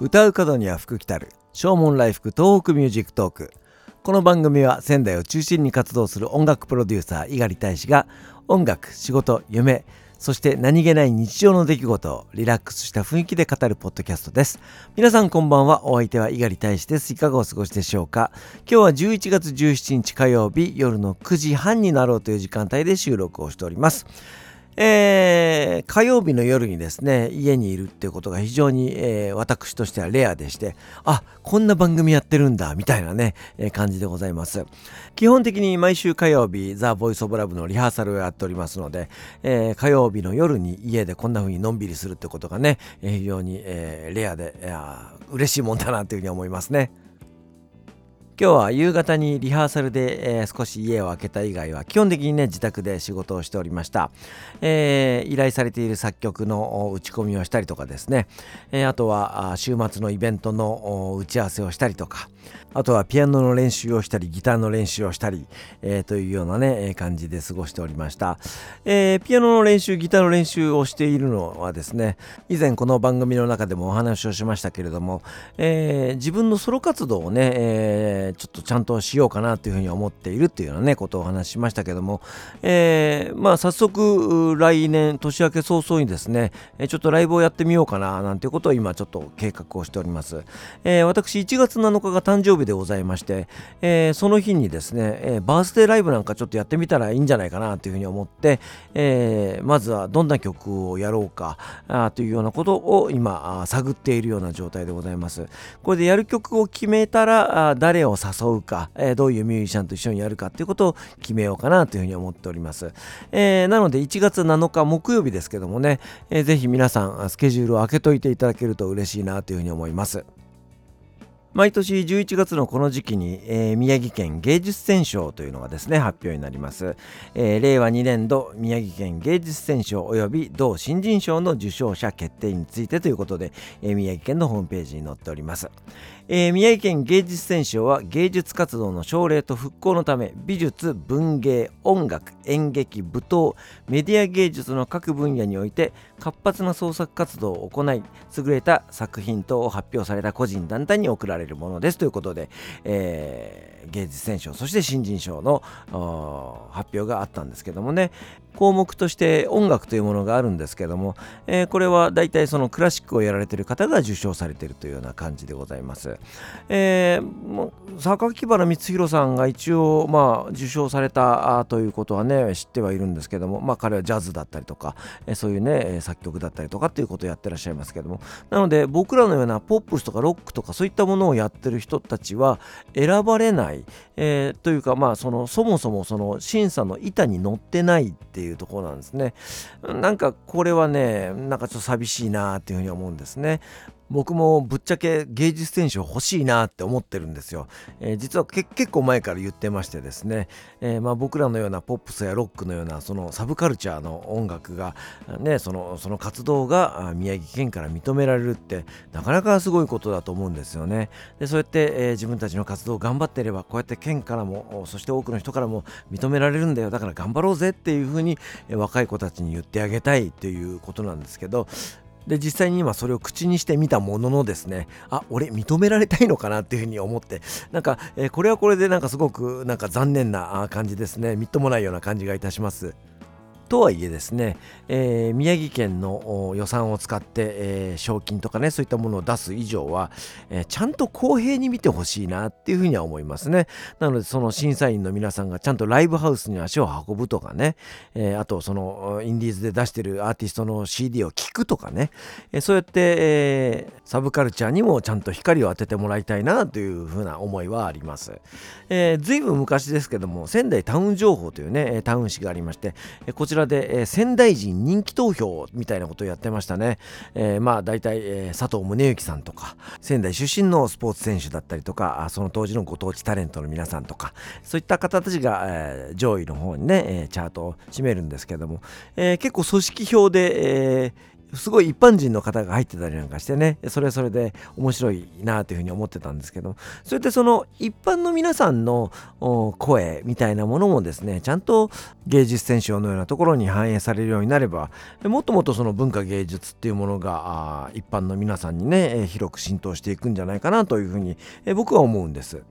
唱う門には福来たる。唱門来福東北ミュージックトーク。この番組は仙台を中心に活動する音楽プロデューサー猪狩大使が音楽仕事夢そして何気ない日常の出来事をリラックスした雰囲気で語るポッドキャストです。皆さんこんばんは。お相手は猪狩大使です。いかがお過ごしでしょうか。今日は11月17日火曜日夜の9時半になろうという時間帯で収録をしております。えー、火曜日の夜にですね家にいるっていうことが非常に、えー、私としてはレアでしてあこんな番組やってるんだみたいなね、えー、感じでございます。基本的に毎週火曜日ザ・ボイス・オブ・ラブのリハーサルをやっておりますので、え火曜日の夜に家でこんな風にのんびりするってことがね、え非常に、えレアでいや嬉しいもんだなというふうに思いますね。今日は夕方にリハーサルで、えー、少し家を空けた以外は基本的にね自宅で仕事をしておりました、えー、依頼されている作曲の打ち込みをしたりとかですね、えー、あとは週末のイベントの打ち合わせをしたりとか。あとはピアノの練習をしたりギターの練習をしたり、え、というようなね感じで過ごしておりました、え、ピアノの練習ギターの練習をしているのはですね以前この番組の中でもお話をしましたけれども、え、自分のソロ活動をね、えちょっとちゃんとしようかなというふうに思っているっていうようなねことをお話ししましたけども、えまあ早速来年年明け早々にですねちょっとライブをやってみようかななんてことを今ちょっと計画をしております、え私1月7日が誕生日でございまして、えー、その日にですね、えー、バースデーライブなんかちょっとやってみたらいいんじゃないかなというふうに思って、えー、まずはどんな曲をやろうかあというようなことを今探っているような状態でございます。これでやる曲を決めたら誰を誘うか、えー、どういうミュージシャンと一緒にやるかということを決めようかなというふうに思っております。えー、なので1月7日木曜日ですけどもね、えー、ぜひ皆さんスケジュールを開けといていただけると嬉しいなというふうに思います。毎年11月のこの時期に、えー、宮城県芸術選奨というのがですね発表になります、えー、令和2年度宮城県芸術選奨及び同新人賞の受賞者決定についてということで、えー、宮城県のホームページに載っております、えー、宮城県芸術選奨は芸術活動の奨励と復興のため美術文芸音楽演劇舞踏メディア芸術の各分野において活発な創作活動を行い優れた作品等を発表された個人団体に贈られるものですということで、えー、芸術選奨そして新人賞の発表があったんですけどもね。項目として音楽というものがあるんですけども、えー、これは大体そのクラシックをやられている方が受賞されているというような感じでございます。えー、榊原光弘さんが一応まあ受賞されたということはね知ってはいるんですけども、まあ、彼はジャズだったりとか、えー、そういうね作曲だったりとかっていうことをやってらっしゃいますけどもなので僕らのようなポップスとかロックとかそういったものをやってる人たちは選ばれない、えー、というかまあそのそもそもその審査の板に乗ってないっていういうところなんですね。なんかこれはね、なんかちょっと寂しいなっていうふうに思うんですね。僕もぶっちゃけ芸術選手欲しいなって思ってるんですよ。えー、実は結構前から言ってましてですね、えー、まあ、僕らのようなポップスやロックのようなそのサブカルチャーの音楽が、ね、そのその活動が宮城県から認められるってなかなかすごいことだと思うんですよね。でそうやって、えー、自分たちの活動を頑張っていればこうやって県からもそして多くの人からも認められるんだよだから頑張ろうぜっていうふうに、え若い子たちに言ってあげたいっていうことなんですけどで実際に今それを口にしてみたもののですねあ俺認められたいのかなっていうふうに思ってなんか、えー、これはこれでなんかすごくなんか残念な感じですねみっともないような感じがいたします。とはいえですね、えー、宮城県の予算を使って、えー、賞金とかねそういったものを出す以上は、えー、ちゃんと公平に見てほしいなっていうふうには思いますね。なのでその審査員の皆さんがちゃんとライブハウスに足を運ぶとかね、えあとそのインディーズで出してるアーティストの CD を聴くとかね、えそうやって、えーサブカルチャーにもちゃんと光を当ててもらいたいなというふうな思いはあります、えー、ずいぶん昔ですけども仙台タウン情報というねタウン誌がありましてこちらちらで、えー、仙台人人気投票みたいなことをやってましたね。えー、まあ大体、えー、佐藤宗行さんとか仙台出身のスポーツ選手だったりとかその当時のご当地タレントの皆さんとかそういった方たちが、えー、上位の方にね、えー、チャートを占めるんですけども、えー、結構組織票で、えーすごい一般人の方が入ってたりなんかしてねそれはそれで面白いなというふうに思ってたんですけどそれってその一般の皆さんの声みたいなものもですねちゃんと芸術選手のようなところに反映されるようになればもっともっとその文化芸術っていうものが一般の皆さんにね広く浸透していくんじゃないかなというふうに僕は思うんです。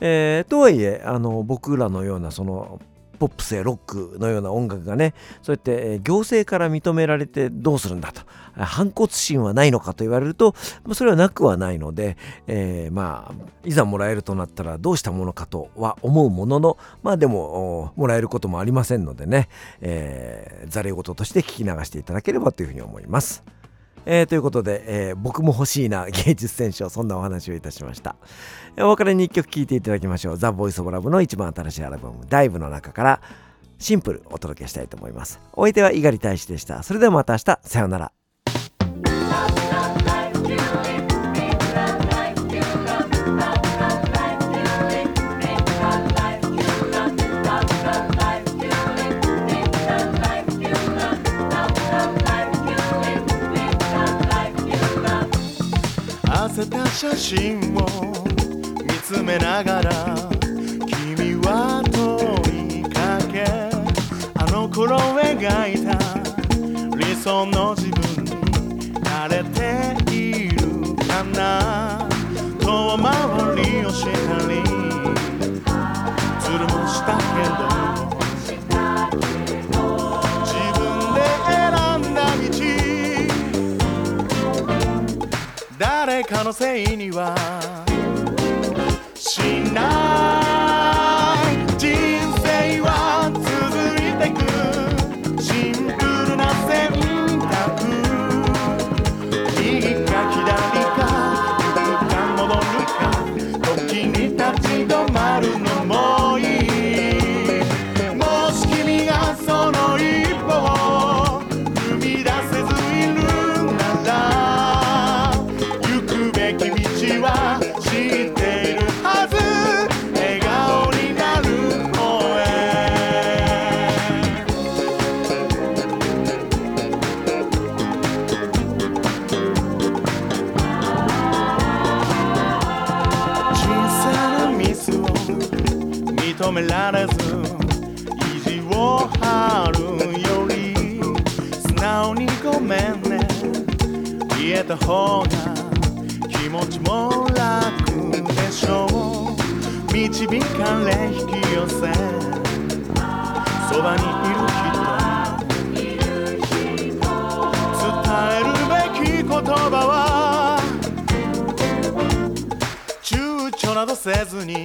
えー、とはいえあの僕らのようなそのポップスやロックのような音楽がねそうやって行政から認められてどうするんだと反骨心はないのかと言われるとそれはなくはないので、えー、まあいざもらえるとなったらどうしたものかとは思うもののまあでももらえることもありませんのでね、えー、ざれ言として聞き流していただければというふうに思います。えー、ということで、えー、僕も欲しいな芸術選手をそんなお話をいたしました。お別れに1曲聴いていただきましょう。ザ・ボイス・オブ・ラブの一番新しいアルバム、ダイブの中からシンプルお届けしたいと思います。お相手は猪狩大使でした。それではまた明日、さようなら。写真を見つめながら君は問いかけあの頃描いた理想の自分に慣れているかな。遠回りをしたりつるもしたけど。誰かのせいには。しない。認められず意地を張るより素直にごめんね。言えた方が気持ちも楽でしょう。導かれ引き寄せ。そばにいる人。伝えるべき言葉は躊躇などせずに